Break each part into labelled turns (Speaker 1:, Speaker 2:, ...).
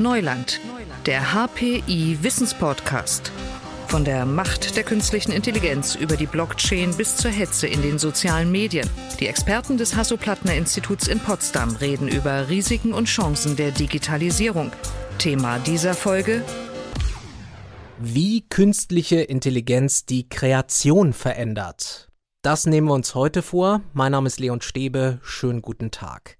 Speaker 1: Neuland, der HPI Wissenspodcast. Von der Macht der künstlichen Intelligenz über die Blockchain bis zur Hetze in den sozialen Medien. Die Experten des Hasso-Plattner-Instituts in Potsdam reden über Risiken und Chancen der Digitalisierung. Thema dieser Folge
Speaker 2: wie künstliche Intelligenz die Kreation verändert. Das nehmen wir uns heute vor. Mein Name ist Leon Stäbe. Schönen guten Tag.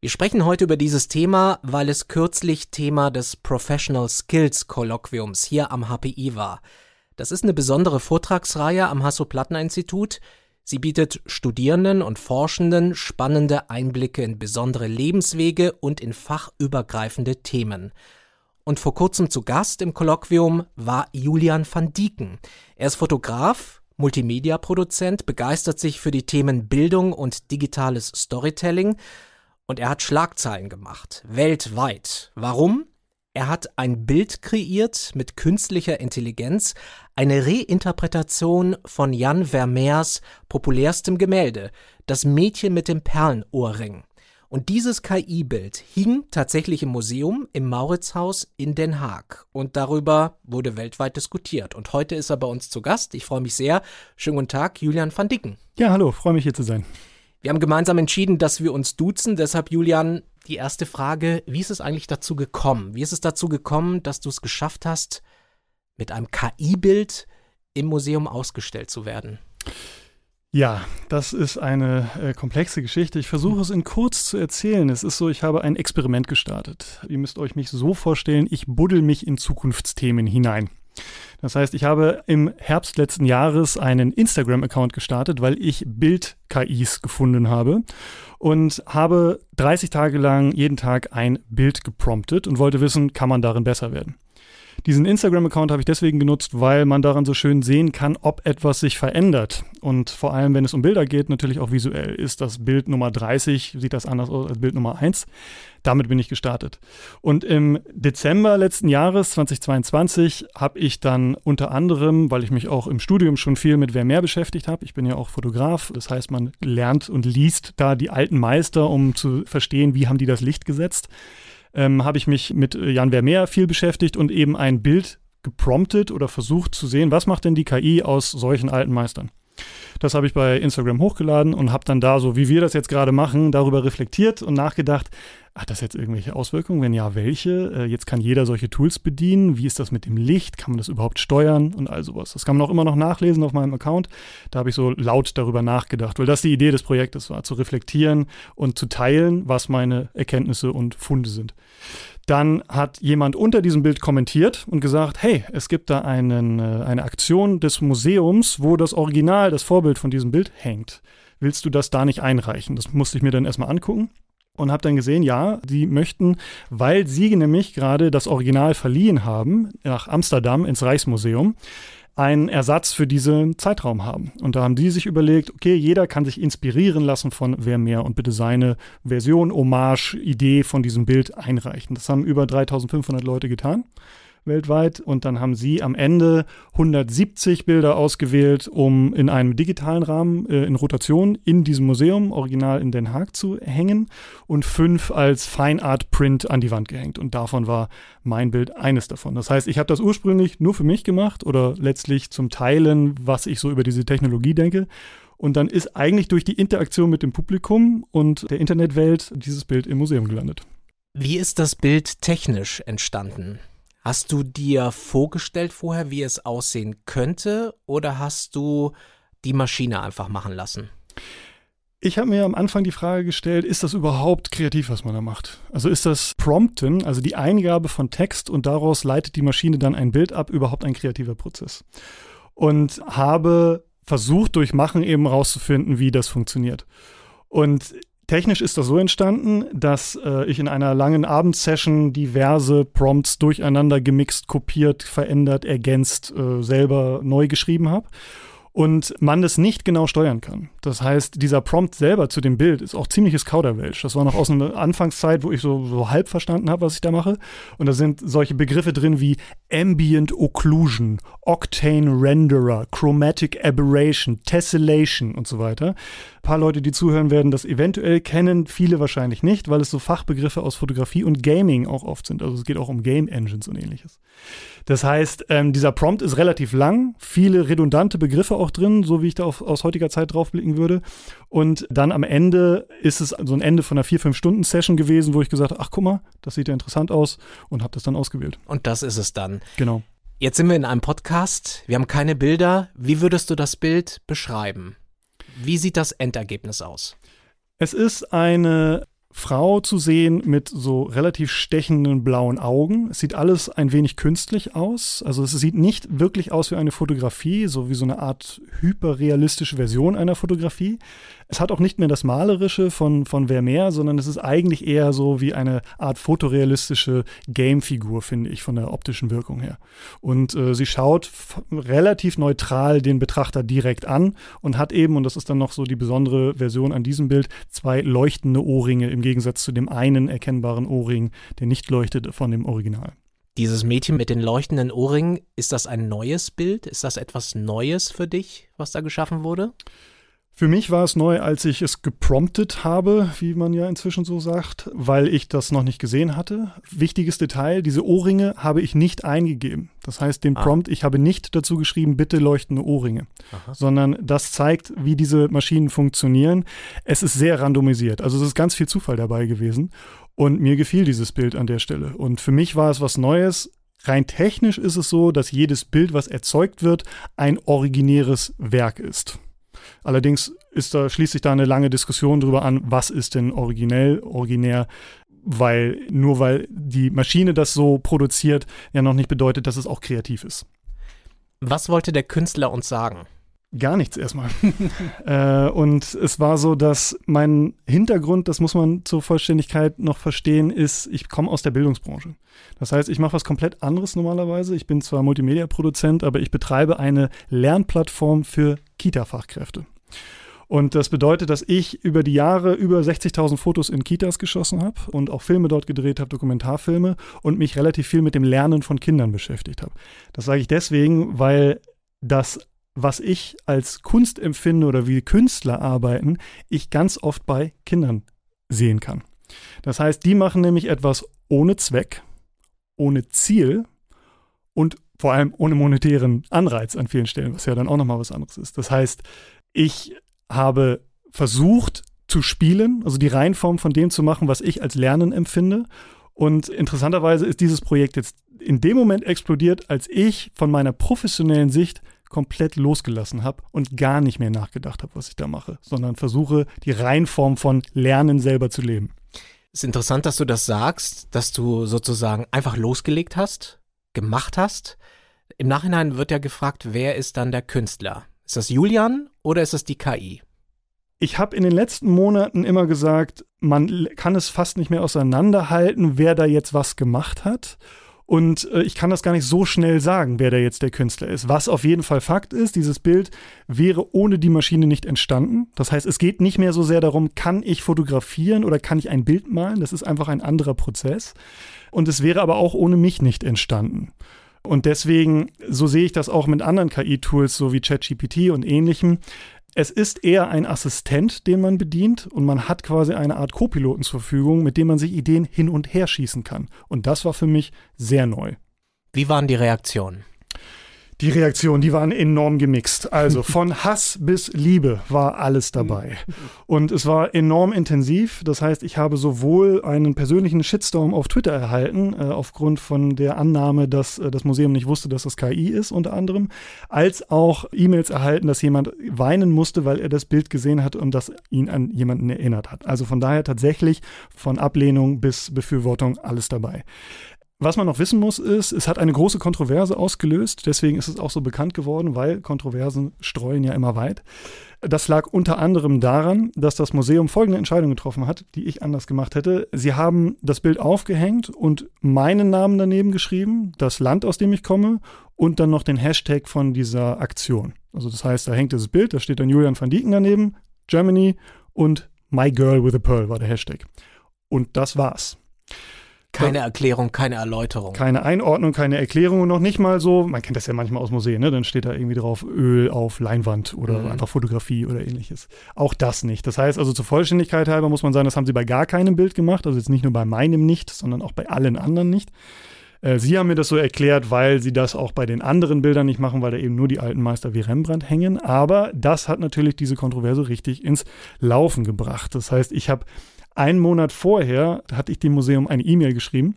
Speaker 2: Wir sprechen heute über dieses Thema, weil es kürzlich Thema des Professional Skills Kolloquiums hier am HPI war. Das ist eine besondere Vortragsreihe am Hasso-Plattner-Institut. Sie bietet Studierenden und Forschenden spannende Einblicke in besondere Lebenswege und in fachübergreifende Themen. Und vor kurzem zu Gast im Kolloquium war Julian van Dieken. Er ist Fotograf, Multimedia-Produzent, begeistert sich für die Themen Bildung und digitales Storytelling und er hat Schlagzeilen gemacht, weltweit. Warum? Er hat ein Bild kreiert mit künstlicher Intelligenz, eine Reinterpretation von Jan Vermeers populärstem Gemälde, Das Mädchen mit dem Perlenohrring. Und dieses KI-Bild hing tatsächlich im Museum im Mauritzhaus in Den Haag. Und darüber wurde weltweit diskutiert. Und heute ist er bei uns zu Gast. Ich freue mich sehr. Schönen guten Tag, Julian van Dicken.
Speaker 3: Ja, hallo, freue mich hier zu sein.
Speaker 2: Wir haben gemeinsam entschieden, dass wir uns duzen. Deshalb, Julian, die erste Frage, wie ist es eigentlich dazu gekommen? Wie ist es dazu gekommen, dass du es geschafft hast, mit einem KI-Bild im Museum ausgestellt zu werden?
Speaker 3: Ja, das ist eine äh, komplexe Geschichte. Ich versuche es in kurz zu erzählen. Es ist so, ich habe ein Experiment gestartet. Ihr müsst euch mich so vorstellen, ich buddel mich in Zukunftsthemen hinein. Das heißt, ich habe im Herbst letzten Jahres einen Instagram-Account gestartet, weil ich Bild-KIs gefunden habe und habe 30 Tage lang jeden Tag ein Bild gepromptet und wollte wissen, kann man darin besser werden. Diesen Instagram-Account habe ich deswegen genutzt, weil man daran so schön sehen kann, ob etwas sich verändert. Und vor allem, wenn es um Bilder geht, natürlich auch visuell. Ist das Bild Nummer 30, sieht das anders aus als Bild Nummer 1? Damit bin ich gestartet. Und im Dezember letzten Jahres, 2022, habe ich dann unter anderem, weil ich mich auch im Studium schon viel mit Wer mehr beschäftigt habe, ich bin ja auch Fotograf, das heißt, man lernt und liest da die alten Meister, um zu verstehen, wie haben die das Licht gesetzt ähm, habe ich mich mit äh, Jan Vermeer viel beschäftigt und eben ein Bild gepromptet oder versucht zu sehen, was macht denn die KI aus solchen alten Meistern. Das habe ich bei Instagram hochgeladen und habe dann da, so wie wir das jetzt gerade machen, darüber reflektiert und nachgedacht, hat das jetzt irgendwelche Auswirkungen? Wenn ja, welche? Äh, jetzt kann jeder solche Tools bedienen. Wie ist das mit dem Licht? Kann man das überhaupt steuern und all sowas? Das kann man auch immer noch nachlesen auf meinem Account. Da habe ich so laut darüber nachgedacht, weil das die Idee des Projektes war, zu reflektieren und zu teilen, was meine Erkenntnisse und Funde sind. Dann hat jemand unter diesem Bild kommentiert und gesagt, hey, es gibt da einen, äh, eine Aktion des Museums, wo das Original, das Vorbild von diesem Bild hängt. Willst du das da nicht einreichen? Das musste ich mir dann erstmal angucken und habe dann gesehen, ja, sie möchten, weil sie nämlich gerade das Original verliehen haben nach Amsterdam ins Reichsmuseum, einen Ersatz für diesen Zeitraum haben. Und da haben die sich überlegt, okay, jeder kann sich inspirieren lassen von wer mehr und bitte seine Version, Hommage, Idee von diesem Bild einreichen. Das haben über 3500 Leute getan weltweit. Und dann haben sie am Ende 170 Bilder ausgewählt, um in einem digitalen Rahmen äh, in Rotation in diesem Museum, original in Den Haag, zu hängen und fünf als Fine Art Print an die Wand gehängt. Und davon war mein Bild eines davon. Das heißt, ich habe das ursprünglich nur für mich gemacht oder letztlich zum Teilen, was ich so über diese Technologie denke. Und dann ist eigentlich durch die Interaktion mit dem Publikum und der Internetwelt dieses Bild im Museum gelandet.
Speaker 2: Wie ist das Bild technisch entstanden? Hast du dir vorgestellt vorher, wie es aussehen könnte, oder hast du die Maschine einfach machen lassen?
Speaker 3: Ich habe mir am Anfang die Frage gestellt, ist das überhaupt kreativ, was man da macht? Also ist das Prompten, also die Eingabe von Text und daraus leitet die Maschine dann ein Bild ab, überhaupt ein kreativer Prozess? Und habe versucht, durch Machen eben rauszufinden, wie das funktioniert. Und Technisch ist das so entstanden, dass äh, ich in einer langen Abendsession diverse Prompts durcheinander gemixt, kopiert, verändert, ergänzt, äh, selber neu geschrieben habe und man das nicht genau steuern kann. Das heißt, dieser Prompt selber zu dem Bild ist auch ziemliches Kauderwelsch. Das war noch aus einer Anfangszeit, wo ich so, so halb verstanden habe, was ich da mache. Und da sind solche Begriffe drin wie Ambient Occlusion, Octane Renderer, Chromatic Aberration, Tessellation und so weiter. Paar Leute, die zuhören werden, das eventuell kennen, viele wahrscheinlich nicht, weil es so Fachbegriffe aus Fotografie und Gaming auch oft sind. Also es geht auch um Game Engines und ähnliches. Das heißt, ähm, dieser Prompt ist relativ lang, viele redundante Begriffe auch drin, so wie ich da auf, aus heutiger Zeit draufblicken würde. Und dann am Ende ist es so ein Ende von einer vier, fünf Stunden Session gewesen, wo ich gesagt habe, ach guck mal, das sieht ja interessant aus und habe das dann ausgewählt.
Speaker 2: Und das ist es dann.
Speaker 3: Genau.
Speaker 2: Jetzt sind wir in einem Podcast, wir haben keine Bilder. Wie würdest du das Bild beschreiben? Wie sieht das Endergebnis aus?
Speaker 3: Es ist eine Frau zu sehen mit so relativ stechenden blauen Augen. Es sieht alles ein wenig künstlich aus. Also es sieht nicht wirklich aus wie eine Fotografie, so wie so eine Art hyperrealistische Version einer Fotografie. Es hat auch nicht mehr das Malerische von, von Vermeer, sondern es ist eigentlich eher so wie eine Art fotorealistische Gamefigur, finde ich, von der optischen Wirkung her. Und äh, sie schaut relativ neutral den Betrachter direkt an und hat eben, und das ist dann noch so die besondere Version an diesem Bild, zwei leuchtende Ohrringe im Gegensatz zu dem einen erkennbaren Ohrring, der nicht leuchtet von dem Original.
Speaker 2: Dieses Mädchen mit den leuchtenden Ohrringen, ist das ein neues Bild? Ist das etwas Neues für dich, was da geschaffen wurde?
Speaker 3: Für mich war es neu, als ich es gepromptet habe, wie man ja inzwischen so sagt, weil ich das noch nicht gesehen hatte. Wichtiges Detail, diese Ohrringe habe ich nicht eingegeben. Das heißt, den ah. Prompt, ich habe nicht dazu geschrieben, bitte leuchtende Ohrringe, Aha. sondern das zeigt, wie diese Maschinen funktionieren. Es ist sehr randomisiert, also es ist ganz viel Zufall dabei gewesen und mir gefiel dieses Bild an der Stelle. Und für mich war es was Neues. Rein technisch ist es so, dass jedes Bild, was erzeugt wird, ein originäres Werk ist. Allerdings ist da, schließt sich da eine lange Diskussion darüber an, was ist denn originell, originär, weil nur weil die Maschine das so produziert, ja noch nicht bedeutet, dass es auch kreativ ist.
Speaker 2: Was wollte der Künstler uns sagen?
Speaker 3: Gar nichts erstmal. äh, und es war so, dass mein Hintergrund, das muss man zur Vollständigkeit noch verstehen, ist, ich komme aus der Bildungsbranche. Das heißt, ich mache was komplett anderes normalerweise. Ich bin zwar Multimedia-Produzent, aber ich betreibe eine Lernplattform für Kita-Fachkräfte. Und das bedeutet, dass ich über die Jahre über 60.000 Fotos in Kitas geschossen habe und auch Filme dort gedreht habe, Dokumentarfilme und mich relativ viel mit dem Lernen von Kindern beschäftigt habe. Das sage ich deswegen, weil das was ich als Kunst empfinde oder wie Künstler arbeiten, ich ganz oft bei Kindern sehen kann. Das heißt, die machen nämlich etwas ohne Zweck, ohne Ziel und vor allem ohne monetären Anreiz an vielen Stellen, was ja dann auch nochmal was anderes ist. Das heißt, ich habe versucht zu spielen, also die Reihenform von dem zu machen, was ich als Lernen empfinde. Und interessanterweise ist dieses Projekt jetzt in dem Moment explodiert, als ich von meiner professionellen Sicht komplett losgelassen habe und gar nicht mehr nachgedacht habe, was ich da mache, sondern versuche, die Reihenform von Lernen selber zu leben.
Speaker 2: Es ist interessant, dass du das sagst, dass du sozusagen einfach losgelegt hast, gemacht hast. Im Nachhinein wird ja gefragt, wer ist dann der Künstler? Ist das Julian oder ist es die KI?
Speaker 3: Ich habe in den letzten Monaten immer gesagt, man kann es fast nicht mehr auseinanderhalten, wer da jetzt was gemacht hat. Und äh, ich kann das gar nicht so schnell sagen, wer da jetzt der Künstler ist. Was auf jeden Fall Fakt ist, dieses Bild wäre ohne die Maschine nicht entstanden. Das heißt, es geht nicht mehr so sehr darum, kann ich fotografieren oder kann ich ein Bild malen. Das ist einfach ein anderer Prozess. Und es wäre aber auch ohne mich nicht entstanden. Und deswegen, so sehe ich das auch mit anderen KI-Tools, so wie ChatGPT und ähnlichem. Es ist eher ein Assistent, den man bedient und man hat quasi eine Art Co-Piloten zur Verfügung, mit dem man sich Ideen hin und her schießen kann. Und das war für mich sehr neu.
Speaker 2: Wie waren die Reaktionen?
Speaker 3: Die Reaktionen, die waren enorm gemixt. Also von Hass bis Liebe war alles dabei. Und es war enorm intensiv. Das heißt, ich habe sowohl einen persönlichen Shitstorm auf Twitter erhalten, äh, aufgrund von der Annahme, dass äh, das Museum nicht wusste, dass das KI ist, unter anderem, als auch E-Mails erhalten, dass jemand weinen musste, weil er das Bild gesehen hat und das ihn an jemanden erinnert hat. Also von daher tatsächlich von Ablehnung bis Befürwortung alles dabei. Was man noch wissen muss, ist, es hat eine große Kontroverse ausgelöst. Deswegen ist es auch so bekannt geworden, weil Kontroversen streuen ja immer weit. Das lag unter anderem daran, dass das Museum folgende Entscheidung getroffen hat, die ich anders gemacht hätte. Sie haben das Bild aufgehängt und meinen Namen daneben geschrieben, das Land, aus dem ich komme und dann noch den Hashtag von dieser Aktion. Also das heißt, da hängt dieses Bild, da steht dann Julian van Dieken daneben, Germany und My Girl with a Pearl war der Hashtag. Und das war's.
Speaker 2: Keine Erklärung, keine Erläuterung.
Speaker 3: Keine Einordnung, keine Erklärung und noch nicht mal so, man kennt das ja manchmal aus Museen, ne? dann steht da irgendwie drauf Öl auf Leinwand oder mhm. einfach Fotografie oder ähnliches. Auch das nicht. Das heißt also zur Vollständigkeit halber muss man sagen, das haben sie bei gar keinem Bild gemacht, also jetzt nicht nur bei meinem nicht, sondern auch bei allen anderen nicht. Äh, sie haben mir das so erklärt, weil sie das auch bei den anderen Bildern nicht machen, weil da eben nur die alten Meister wie Rembrandt hängen. Aber das hat natürlich diese Kontroverse richtig ins Laufen gebracht. Das heißt, ich habe einen Monat vorher hatte ich dem Museum eine E-Mail geschrieben,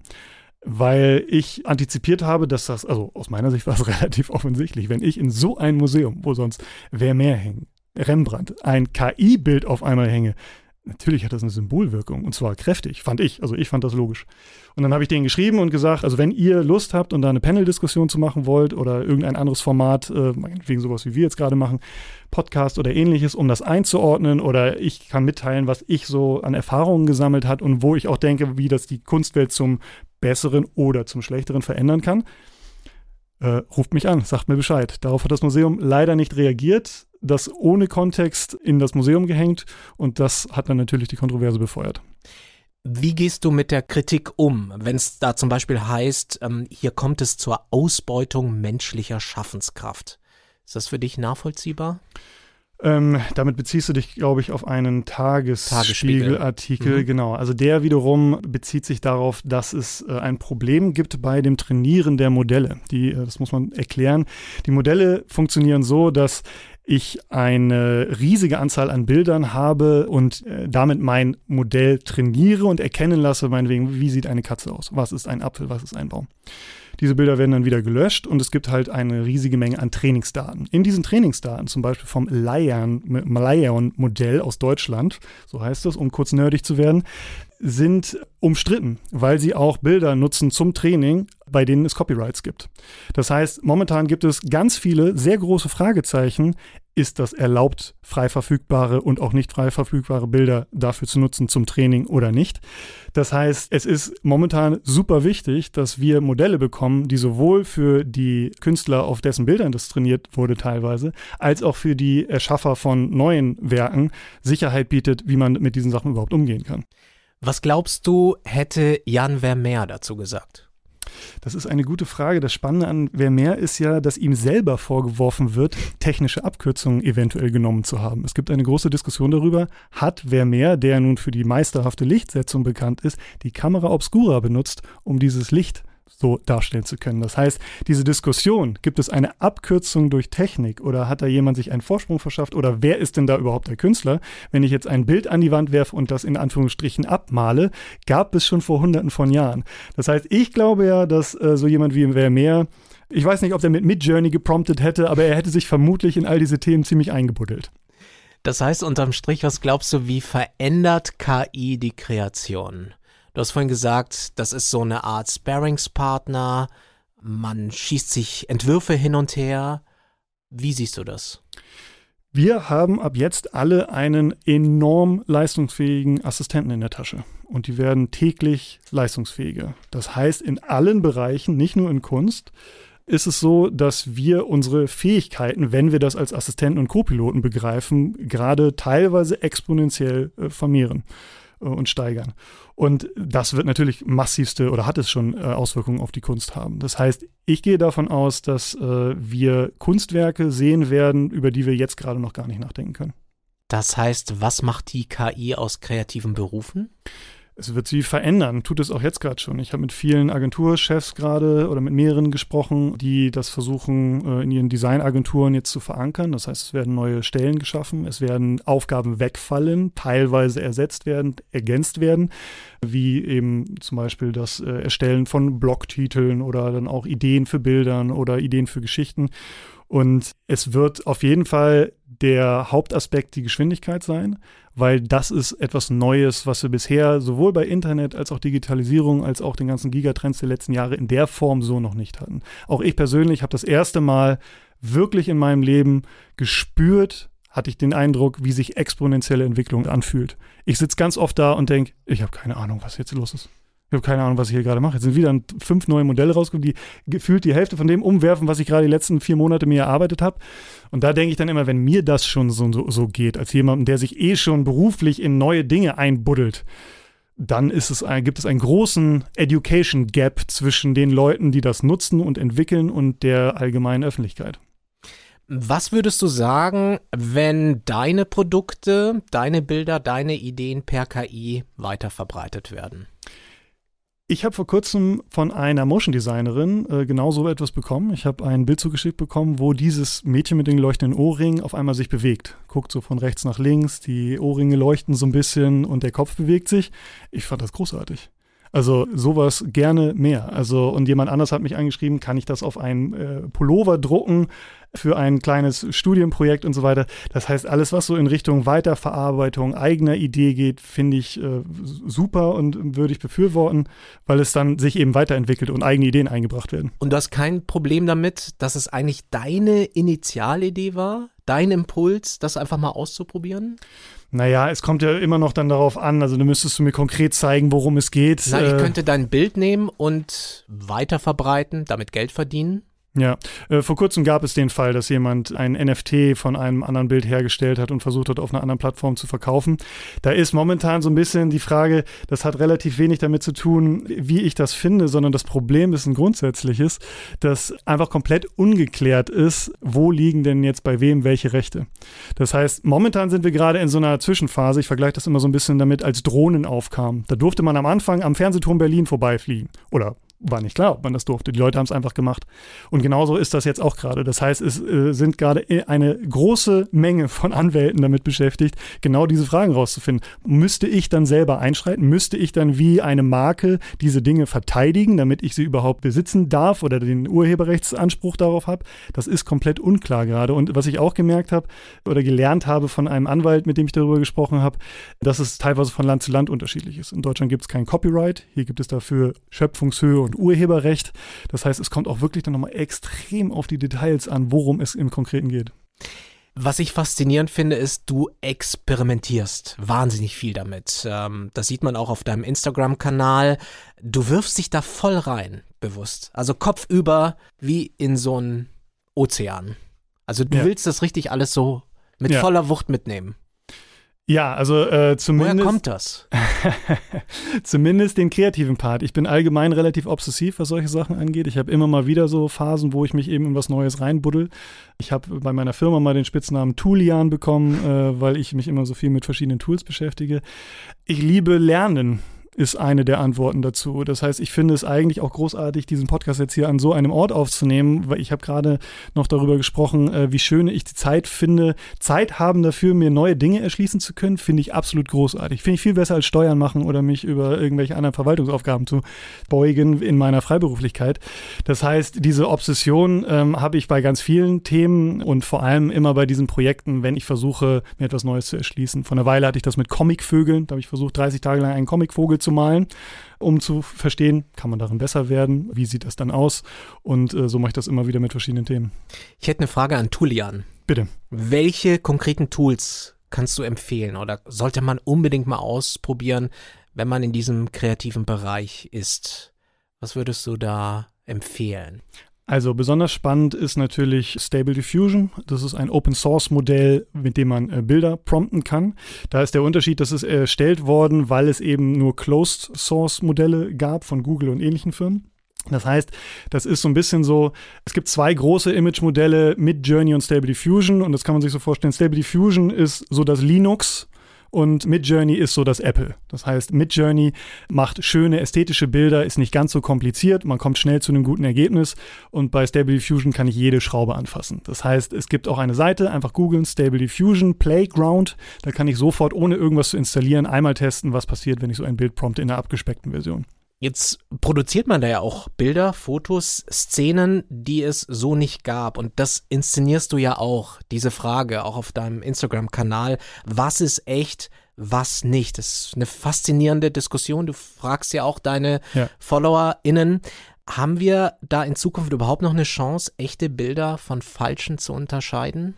Speaker 3: weil ich antizipiert habe, dass das, also aus meiner Sicht war es relativ offensichtlich, wenn ich in so ein Museum, wo sonst wer mehr hängt, Rembrandt, ein KI-Bild auf einmal hänge, Natürlich hat das eine Symbolwirkung und zwar kräftig, fand ich. Also ich fand das logisch. Und dann habe ich denen geschrieben und gesagt, also wenn ihr Lust habt und da eine Panel-Diskussion zu machen wollt oder irgendein anderes Format, äh, wegen sowas wie wir jetzt gerade machen, Podcast oder ähnliches, um das einzuordnen oder ich kann mitteilen, was ich so an Erfahrungen gesammelt hat und wo ich auch denke, wie das die Kunstwelt zum Besseren oder zum Schlechteren verändern kann, äh, ruft mich an, sagt mir Bescheid. Darauf hat das Museum leider nicht reagiert das ohne Kontext in das Museum gehängt und das hat dann natürlich die Kontroverse befeuert.
Speaker 2: Wie gehst du mit der Kritik um, wenn es da zum Beispiel heißt, ähm, hier kommt es zur Ausbeutung menschlicher Schaffenskraft? Ist das für dich nachvollziehbar?
Speaker 3: Ähm, damit beziehst du dich, glaube ich, auf einen Tagesspiegelartikel. Mhm. Genau. Also der wiederum bezieht sich darauf, dass es äh, ein Problem gibt bei dem Trainieren der Modelle. Die, äh, das muss man erklären. Die Modelle funktionieren so, dass ich eine riesige Anzahl an Bildern habe und äh, damit mein Modell trainiere und erkennen lasse, meinetwegen, wie sieht eine Katze aus? Was ist ein Apfel? Was ist ein Baum? Diese Bilder werden dann wieder gelöscht und es gibt halt eine riesige Menge an Trainingsdaten. In diesen Trainingsdaten, zum Beispiel vom Lion-Modell aus Deutschland, so heißt es, um kurz nerdig zu werden, sind umstritten, weil sie auch Bilder nutzen zum Training, bei denen es Copyrights gibt. Das heißt, momentan gibt es ganz viele sehr große Fragezeichen. Ist das erlaubt, frei verfügbare und auch nicht frei verfügbare Bilder dafür zu nutzen zum Training oder nicht? Das heißt, es ist momentan super wichtig, dass wir Modelle bekommen, die sowohl für die Künstler, auf dessen Bildern das trainiert wurde teilweise, als auch für die Erschaffer von neuen Werken Sicherheit bietet, wie man mit diesen Sachen überhaupt umgehen kann.
Speaker 2: Was glaubst du, hätte Jan Vermeer dazu gesagt?
Speaker 3: Das ist eine gute Frage. Das Spannende an Vermeer ist ja, dass ihm selber vorgeworfen wird, technische Abkürzungen eventuell genommen zu haben. Es gibt eine große Diskussion darüber, hat Vermeer, der nun für die meisterhafte Lichtsetzung bekannt ist, die Kamera Obscura benutzt, um dieses Licht so darstellen zu können. Das heißt, diese Diskussion, gibt es eine Abkürzung durch Technik oder hat da jemand sich einen Vorsprung verschafft oder wer ist denn da überhaupt der Künstler? Wenn ich jetzt ein Bild an die Wand werfe und das in Anführungsstrichen abmale, gab es schon vor hunderten von Jahren. Das heißt, ich glaube ja, dass äh, so jemand wie Vermeer ich weiß nicht, ob der mit Midjourney gepromptet hätte, aber er hätte sich vermutlich in all diese Themen ziemlich eingebuddelt.
Speaker 2: Das heißt unterm Strich, was glaubst du, wie verändert KI die Kreation? Du hast vorhin gesagt, das ist so eine Art Sparingspartner. Man schießt sich Entwürfe hin und her. Wie siehst du das?
Speaker 3: Wir haben ab jetzt alle einen enorm leistungsfähigen Assistenten in der Tasche. Und die werden täglich leistungsfähiger. Das heißt, in allen Bereichen, nicht nur in Kunst, ist es so, dass wir unsere Fähigkeiten, wenn wir das als Assistenten und Co-Piloten begreifen, gerade teilweise exponentiell äh, vermehren. Äh, und steigern. Und das wird natürlich massivste oder hat es schon äh, Auswirkungen auf die Kunst haben. Das heißt, ich gehe davon aus, dass äh, wir Kunstwerke sehen werden, über die wir jetzt gerade noch gar nicht nachdenken können.
Speaker 2: Das heißt, was macht die KI aus kreativen Berufen?
Speaker 3: Es wird sie verändern, tut es auch jetzt gerade schon. Ich habe mit vielen Agenturchefs gerade oder mit mehreren gesprochen, die das versuchen äh, in ihren Designagenturen jetzt zu verankern. Das heißt, es werden neue Stellen geschaffen, es werden Aufgaben wegfallen, teilweise ersetzt werden, ergänzt werden, wie eben zum Beispiel das äh, Erstellen von Blogtiteln oder dann auch Ideen für Bildern oder Ideen für Geschichten. Und es wird auf jeden Fall der Hauptaspekt die Geschwindigkeit sein. Weil das ist etwas Neues, was wir bisher sowohl bei Internet als auch Digitalisierung als auch den ganzen Gigatrends der letzten Jahre in der Form so noch nicht hatten. Auch ich persönlich habe das erste Mal wirklich in meinem Leben gespürt, hatte ich den Eindruck, wie sich exponentielle Entwicklung anfühlt. Ich sitze ganz oft da und denke, ich habe keine Ahnung, was jetzt los ist. Ich habe keine Ahnung, was ich hier gerade mache. Jetzt sind wieder fünf neue Modelle rausgekommen, die gefühlt die Hälfte von dem umwerfen, was ich gerade die letzten vier Monate mir erarbeitet habe. Und da denke ich dann immer, wenn mir das schon so, so, so geht, als jemand, der sich eh schon beruflich in neue Dinge einbuddelt, dann ist es ein, gibt es einen großen Education Gap zwischen den Leuten, die das nutzen und entwickeln und der allgemeinen Öffentlichkeit.
Speaker 2: Was würdest du sagen, wenn deine Produkte, deine Bilder, deine Ideen per KI weiterverbreitet werden?
Speaker 3: Ich habe vor kurzem von einer Motion Designerin äh, genau so etwas bekommen. Ich habe ein Bild zugeschickt bekommen, wo dieses Mädchen mit den leuchtenden Ohrringen auf einmal sich bewegt. Guckt so von rechts nach links, die Ohrringe leuchten so ein bisschen und der Kopf bewegt sich. Ich fand das großartig. Also sowas gerne mehr. Also und jemand anders hat mich angeschrieben, kann ich das auf einen äh, Pullover drucken? für ein kleines Studienprojekt und so weiter. Das heißt, alles, was so in Richtung Weiterverarbeitung eigener Idee geht, finde ich äh, super und würde ich befürworten, weil es dann sich eben weiterentwickelt und eigene Ideen eingebracht werden.
Speaker 2: Und du hast kein Problem damit, dass es eigentlich deine Initialidee war, dein Impuls, das einfach mal auszuprobieren?
Speaker 3: Naja, es kommt ja immer noch dann darauf an. Also du müsstest du mir konkret zeigen, worum es geht.
Speaker 2: Na, ich äh, könnte dein Bild nehmen und weiterverbreiten, damit Geld verdienen.
Speaker 3: Ja, äh, vor kurzem gab es den Fall, dass jemand ein NFT von einem anderen Bild hergestellt hat und versucht hat, auf einer anderen Plattform zu verkaufen. Da ist momentan so ein bisschen die Frage, das hat relativ wenig damit zu tun, wie ich das finde, sondern das Problem ist ein grundsätzliches, dass einfach komplett ungeklärt ist, wo liegen denn jetzt bei wem welche Rechte. Das heißt, momentan sind wir gerade in so einer Zwischenphase, ich vergleiche das immer so ein bisschen damit, als Drohnen aufkamen. Da durfte man am Anfang am Fernsehturm Berlin vorbeifliegen oder war nicht klar, ob man das durfte. Die Leute haben es einfach gemacht. Und genauso ist das jetzt auch gerade. Das heißt, es äh, sind gerade eine große Menge von Anwälten damit beschäftigt, genau diese Fragen rauszufinden. Müsste ich dann selber einschreiten? Müsste ich dann wie eine Marke diese Dinge verteidigen, damit ich sie überhaupt besitzen darf oder den Urheberrechtsanspruch darauf habe? Das ist komplett unklar gerade. Und was ich auch gemerkt habe oder gelernt habe von einem Anwalt, mit dem ich darüber gesprochen habe, dass es teilweise von Land zu Land unterschiedlich ist. In Deutschland gibt es kein Copyright. Hier gibt es dafür Schöpfungshöhe und und Urheberrecht. Das heißt, es kommt auch wirklich dann nochmal extrem auf die Details an, worum es im Konkreten geht.
Speaker 2: Was ich faszinierend finde, ist, du experimentierst wahnsinnig viel damit. Ähm, das sieht man auch auf deinem Instagram-Kanal. Du wirfst dich da voll rein, bewusst. Also kopfüber wie in so einen Ozean. Also du ja. willst das richtig alles so mit ja. voller Wucht mitnehmen.
Speaker 3: Ja, also äh, zumindest.
Speaker 2: Woher kommt das?
Speaker 3: zumindest den kreativen Part. Ich bin allgemein relativ obsessiv, was solche Sachen angeht. Ich habe immer mal wieder so Phasen, wo ich mich eben in was Neues reinbuddel. Ich habe bei meiner Firma mal den Spitznamen Toolian bekommen, äh, weil ich mich immer so viel mit verschiedenen Tools beschäftige. Ich liebe Lernen ist eine der Antworten dazu. Das heißt, ich finde es eigentlich auch großartig, diesen Podcast jetzt hier an so einem Ort aufzunehmen, weil ich habe gerade noch darüber gesprochen, äh, wie schön ich die Zeit finde. Zeit haben dafür, mir neue Dinge erschließen zu können, finde ich absolut großartig. Finde ich viel besser als Steuern machen oder mich über irgendwelche anderen Verwaltungsaufgaben zu beugen in meiner Freiberuflichkeit. Das heißt, diese Obsession ähm, habe ich bei ganz vielen Themen und vor allem immer bei diesen Projekten, wenn ich versuche, mir etwas Neues zu erschließen. Von einer Weile hatte ich das mit Comicvögeln. Da habe ich versucht, 30 Tage lang einen Comicvogel zu malen, um zu verstehen, kann man darin besser werden, wie sieht das dann aus und äh, so mache ich das immer wieder mit verschiedenen Themen.
Speaker 2: Ich hätte eine Frage an Tulian.
Speaker 3: Bitte.
Speaker 2: Welche konkreten Tools kannst du empfehlen oder sollte man unbedingt mal ausprobieren, wenn man in diesem kreativen Bereich ist? Was würdest du da empfehlen?
Speaker 3: Also besonders spannend ist natürlich Stable Diffusion. Das ist ein Open Source Modell, mit dem man äh, Bilder prompten kann. Da ist der Unterschied, dass es erstellt worden, weil es eben nur Closed Source Modelle gab von Google und ähnlichen Firmen. Das heißt, das ist so ein bisschen so, es gibt zwei große Image-Modelle mit Journey und Stable Diffusion und das kann man sich so vorstellen. Stable Diffusion ist so das Linux und Midjourney ist so das Apple. Das heißt, Midjourney macht schöne ästhetische Bilder, ist nicht ganz so kompliziert, man kommt schnell zu einem guten Ergebnis und bei Stable Diffusion kann ich jede Schraube anfassen. Das heißt, es gibt auch eine Seite, einfach googeln Stable Diffusion Playground, da kann ich sofort ohne irgendwas zu installieren einmal testen, was passiert, wenn ich so ein Bild prompt in einer abgespeckten Version.
Speaker 2: Jetzt produziert man da ja auch Bilder, Fotos, Szenen, die es so nicht gab. Und das inszenierst du ja auch, diese Frage, auch auf deinem Instagram-Kanal. Was ist echt, was nicht? Das ist eine faszinierende Diskussion. Du fragst ja auch deine ja. FollowerInnen. Haben wir da in Zukunft überhaupt noch eine Chance, echte Bilder von falschen zu unterscheiden?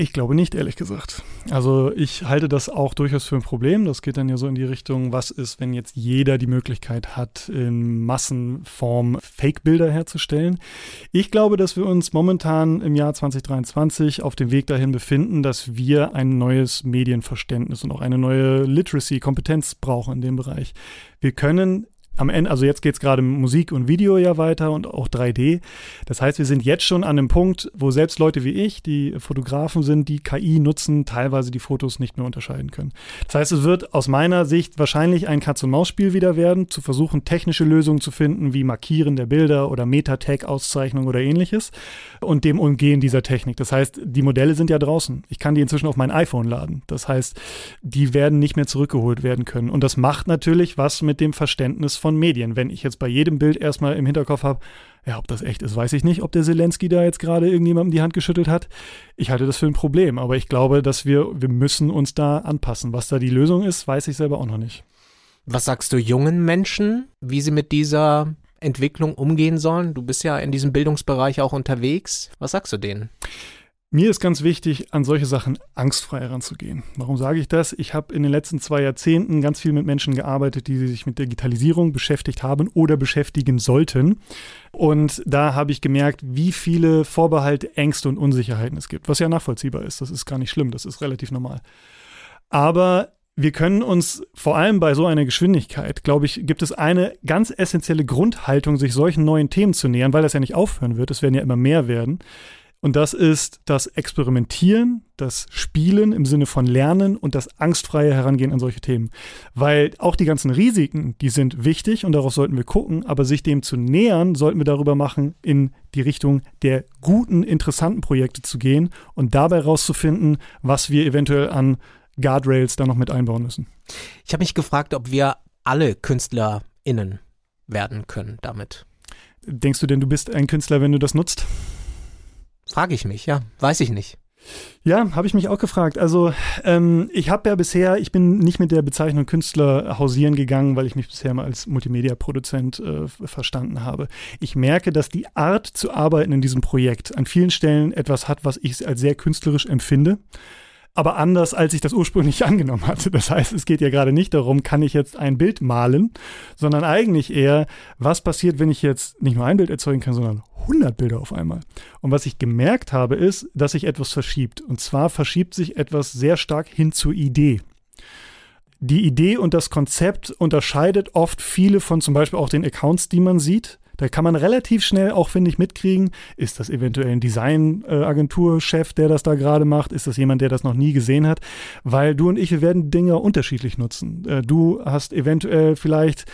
Speaker 3: Ich glaube nicht, ehrlich gesagt. Also ich halte das auch durchaus für ein Problem. Das geht dann ja so in die Richtung, was ist, wenn jetzt jeder die Möglichkeit hat, in Massenform Fake-Bilder herzustellen. Ich glaube, dass wir uns momentan im Jahr 2023 auf dem Weg dahin befinden, dass wir ein neues Medienverständnis und auch eine neue Literacy-Kompetenz brauchen in dem Bereich. Wir können am Ende, also jetzt geht es gerade Musik und Video ja weiter und auch 3D. Das heißt, wir sind jetzt schon an einem Punkt, wo selbst Leute wie ich, die Fotografen sind, die KI nutzen, teilweise die Fotos nicht mehr unterscheiden können. Das heißt, es wird aus meiner Sicht wahrscheinlich ein Katz-und-Maus-Spiel wieder werden, zu versuchen, technische Lösungen zu finden, wie Markieren der Bilder oder Meta-Tag-Auszeichnung oder ähnliches und dem Umgehen dieser Technik. Das heißt, die Modelle sind ja draußen. Ich kann die inzwischen auf mein iPhone laden. Das heißt, die werden nicht mehr zurückgeholt werden können. Und das macht natürlich was mit dem Verständnis von Medien. Wenn ich jetzt bei jedem Bild erstmal im Hinterkopf habe, ja, ob das echt ist, weiß ich nicht, ob der Zelensky da jetzt gerade irgendjemandem die Hand geschüttelt hat. Ich halte das für ein Problem, aber ich glaube, dass wir, wir müssen uns da anpassen. Was da die Lösung ist, weiß ich selber auch noch nicht.
Speaker 2: Was sagst du jungen Menschen, wie sie mit dieser Entwicklung umgehen sollen? Du bist ja in diesem Bildungsbereich auch unterwegs. Was sagst du denen?
Speaker 3: Mir ist ganz wichtig, an solche Sachen angstfrei heranzugehen. Warum sage ich das? Ich habe in den letzten zwei Jahrzehnten ganz viel mit Menschen gearbeitet, die sich mit Digitalisierung beschäftigt haben oder beschäftigen sollten. Und da habe ich gemerkt, wie viele Vorbehalte, Ängste und Unsicherheiten es gibt, was ja nachvollziehbar ist. Das ist gar nicht schlimm, das ist relativ normal. Aber wir können uns vor allem bei so einer Geschwindigkeit, glaube ich, gibt es eine ganz essentielle Grundhaltung, sich solchen neuen Themen zu nähern, weil das ja nicht aufhören wird. Es werden ja immer mehr werden und das ist das Experimentieren, das Spielen im Sinne von Lernen und das angstfreie Herangehen an solche Themen. Weil auch die ganzen Risiken, die sind wichtig und darauf sollten wir gucken, aber sich dem zu nähern, sollten wir darüber machen, in die Richtung der guten, interessanten Projekte zu gehen und dabei rauszufinden, was wir eventuell an Guardrails da noch mit einbauen müssen.
Speaker 2: Ich habe mich gefragt, ob wir alle KünstlerInnen werden können damit.
Speaker 3: Denkst du denn, du bist ein Künstler, wenn du das nutzt?
Speaker 2: Frage ich mich, ja. Weiß ich nicht.
Speaker 3: Ja, habe ich mich auch gefragt. Also ähm, ich habe ja bisher, ich bin nicht mit der Bezeichnung Künstler hausieren gegangen, weil ich mich bisher mal als Multimedia-Produzent äh, verstanden habe. Ich merke, dass die Art zu arbeiten in diesem Projekt an vielen Stellen etwas hat, was ich als sehr künstlerisch empfinde aber anders, als ich das ursprünglich angenommen hatte. Das heißt, es geht ja gerade nicht darum, kann ich jetzt ein Bild malen, sondern eigentlich eher, was passiert, wenn ich jetzt nicht nur ein Bild erzeugen kann, sondern 100 Bilder auf einmal. Und was ich gemerkt habe, ist, dass sich etwas verschiebt. Und zwar verschiebt sich etwas sehr stark hin zur Idee. Die Idee und das Konzept unterscheidet oft viele von zum Beispiel auch den Accounts, die man sieht. Da kann man relativ schnell auch, finde ich, mitkriegen, ist das eventuell ein Designagenturchef, der das da gerade macht? Ist das jemand, der das noch nie gesehen hat? Weil du und ich, wir werden Dinge unterschiedlich nutzen. Äh, du hast eventuell vielleicht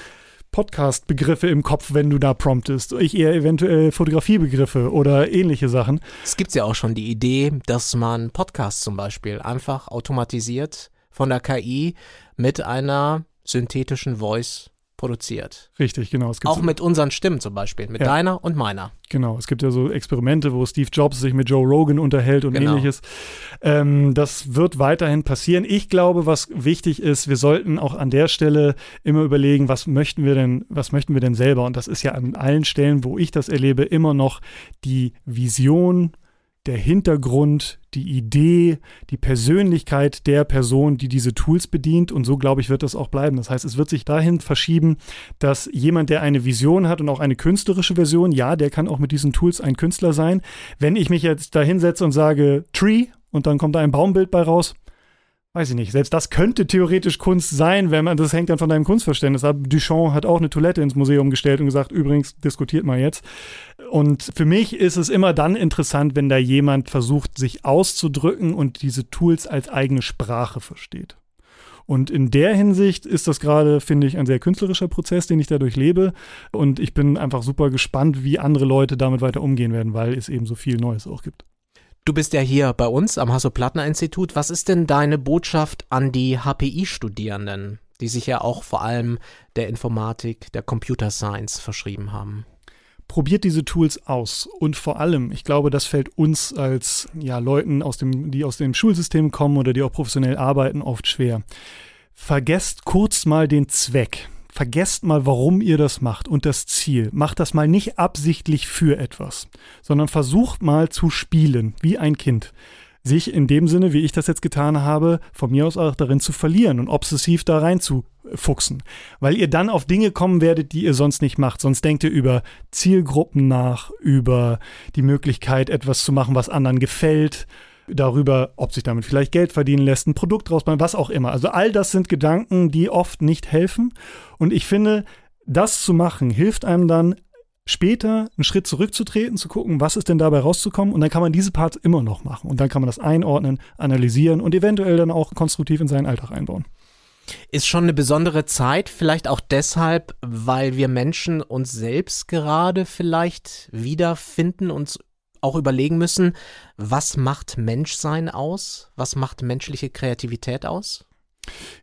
Speaker 3: Podcast-Begriffe im Kopf, wenn du da promptest. Ich eher eventuell Fotografiebegriffe oder ähnliche Sachen.
Speaker 2: Es gibt ja auch schon die Idee, dass man Podcasts zum Beispiel einfach automatisiert von der KI mit einer synthetischen Voice produziert.
Speaker 3: Richtig, genau.
Speaker 2: auch mit unseren Stimmen zum Beispiel, mit ja. deiner und meiner.
Speaker 3: Genau, es gibt ja so Experimente, wo Steve Jobs sich mit Joe Rogan unterhält und genau. ähnliches. Ähm, das wird weiterhin passieren. Ich glaube, was wichtig ist, wir sollten auch an der Stelle immer überlegen, was möchten wir denn, was möchten wir denn selber? Und das ist ja an allen Stellen, wo ich das erlebe, immer noch die Vision, der Hintergrund, die Idee, die Persönlichkeit der Person, die diese Tools bedient. Und so, glaube ich, wird das auch bleiben. Das heißt, es wird sich dahin verschieben, dass jemand, der eine Vision hat und auch eine künstlerische Version, ja, der kann auch mit diesen Tools ein Künstler sein. Wenn ich mich jetzt da hinsetze und sage Tree und dann kommt da ein Baumbild bei raus, weiß ich nicht, selbst das könnte theoretisch Kunst sein, wenn man, das hängt dann von deinem Kunstverständnis ab. Duchamp hat auch eine Toilette ins Museum gestellt und gesagt, übrigens, diskutiert mal jetzt. Und für mich ist es immer dann interessant, wenn da jemand versucht, sich auszudrücken und diese Tools als eigene Sprache versteht. Und in der Hinsicht ist das gerade, finde ich, ein sehr künstlerischer Prozess, den ich dadurch lebe. Und ich bin einfach super gespannt, wie andere Leute damit weiter umgehen werden, weil es eben so viel Neues auch gibt.
Speaker 2: Du bist ja hier bei uns am Hasso-Plattner-Institut. Was ist denn deine Botschaft an die HPI-Studierenden, die sich ja auch vor allem der Informatik, der Computer Science verschrieben haben?
Speaker 3: probiert diese Tools aus und vor allem, ich glaube, das fällt uns als ja, Leuten, aus dem, die aus dem Schulsystem kommen oder die auch professionell arbeiten, oft schwer. Vergesst kurz mal den Zweck. Vergesst mal, warum ihr das macht und das Ziel. Macht das mal nicht absichtlich für etwas, sondern versucht mal zu spielen, wie ein Kind sich in dem Sinne, wie ich das jetzt getan habe, von mir aus auch darin zu verlieren und obsessiv da reinzufuchsen. Weil ihr dann auf Dinge kommen werdet, die ihr sonst nicht macht. Sonst denkt ihr über Zielgruppen nach, über die Möglichkeit, etwas zu machen, was anderen gefällt, darüber, ob sich damit vielleicht Geld verdienen lässt, ein Produkt rausbauen, was auch immer. Also all das sind Gedanken, die oft nicht helfen. Und ich finde, das zu machen, hilft einem dann später einen Schritt zurückzutreten, zu gucken, was ist denn dabei rauszukommen und dann kann man diese Parts immer noch machen und dann kann man das einordnen, analysieren und eventuell dann auch konstruktiv in seinen Alltag einbauen.
Speaker 2: Ist schon eine besondere Zeit, vielleicht auch deshalb, weil wir Menschen uns selbst gerade vielleicht wiederfinden, uns auch überlegen müssen, was macht Menschsein aus? Was macht menschliche Kreativität aus?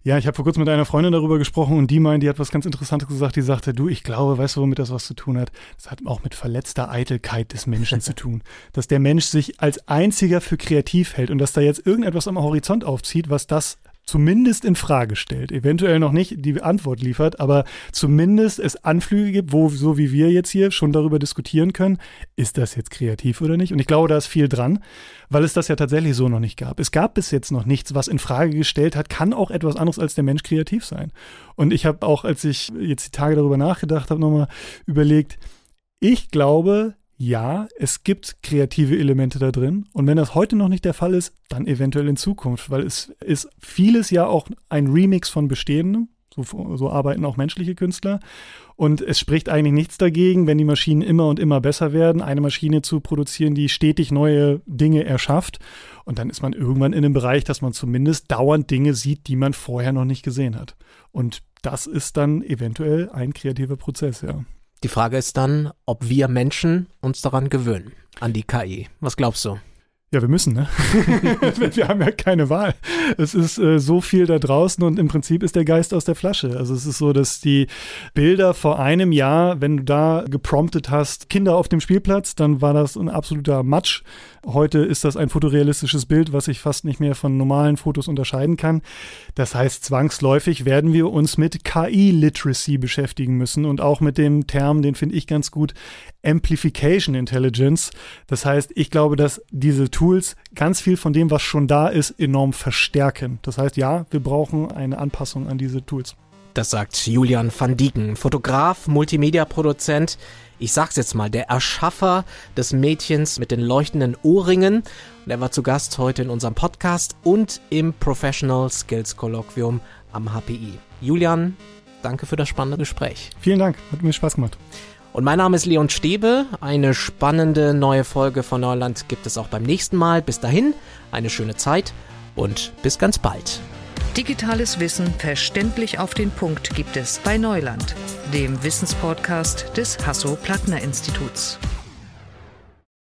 Speaker 3: Ja, ich habe vor kurzem mit einer Freundin darüber gesprochen und die meint, die hat was ganz Interessantes gesagt. Die sagte, du, ich glaube, weißt du, womit das was zu tun hat? Das hat auch mit verletzter Eitelkeit des Menschen zu tun. Dass der Mensch sich als einziger für kreativ hält und dass da jetzt irgendetwas am Horizont aufzieht, was das zumindest in Frage stellt. Eventuell noch nicht die Antwort liefert, aber zumindest es Anflüge gibt, wo, so wie wir jetzt hier schon darüber diskutieren können, ist das jetzt kreativ oder nicht? Und ich glaube, da ist viel dran, weil es das ja tatsächlich so noch nicht gab. Es gab bis jetzt noch nichts, was in Frage gestellt hat, kann auch etwas anderes als der Mensch kreativ sein. Und ich habe auch, als ich jetzt die Tage darüber nachgedacht habe, nochmal überlegt, ich glaube, ja, es gibt kreative Elemente da drin. Und wenn das heute noch nicht der Fall ist, dann eventuell in Zukunft, weil es ist vieles ja auch ein Remix von bestehendem. So, so, arbeiten auch menschliche Künstler. Und es spricht eigentlich nichts dagegen, wenn die Maschinen immer und immer besser werden, eine Maschine zu produzieren, die stetig neue Dinge erschafft. Und dann ist man irgendwann in einem Bereich, dass man zumindest dauernd Dinge sieht, die man vorher noch nicht gesehen hat. Und das ist dann eventuell ein kreativer Prozess, ja.
Speaker 2: Die Frage ist dann, ob wir Menschen uns daran gewöhnen, an die KI. Was glaubst du?
Speaker 3: Ja, wir müssen, ne? wir haben ja keine Wahl. Es ist äh, so viel da draußen und im Prinzip ist der Geist aus der Flasche. Also es ist so, dass die Bilder vor einem Jahr, wenn du da gepromptet hast, Kinder auf dem Spielplatz, dann war das ein absoluter Matsch. Heute ist das ein fotorealistisches Bild, was sich fast nicht mehr von normalen Fotos unterscheiden kann. Das heißt, zwangsläufig werden wir uns mit KI-Literacy beschäftigen müssen und auch mit dem Term, den finde ich ganz gut, Amplification Intelligence. Das heißt, ich glaube, dass diese Tools ganz viel von dem, was schon da ist, enorm verstärken. Das heißt, ja, wir brauchen eine Anpassung an diese Tools.
Speaker 2: Das sagt Julian van Dieken, Fotograf, Multimedia-Produzent. Ich sag's jetzt mal, der Erschaffer des Mädchens mit den leuchtenden Ohrringen. Und er war zu Gast heute in unserem Podcast und im Professional Skills Kolloquium am HPI. Julian, danke für das spannende Gespräch.
Speaker 3: Vielen Dank, hat mir Spaß gemacht.
Speaker 2: Und mein Name ist Leon Stäbe. Eine spannende neue Folge von Neuland gibt es auch beim nächsten Mal. Bis dahin, eine schöne Zeit und bis ganz bald.
Speaker 1: Digitales Wissen verständlich auf den Punkt gibt es bei Neuland, dem Wissenspodcast des Hasso-Plattner-Instituts.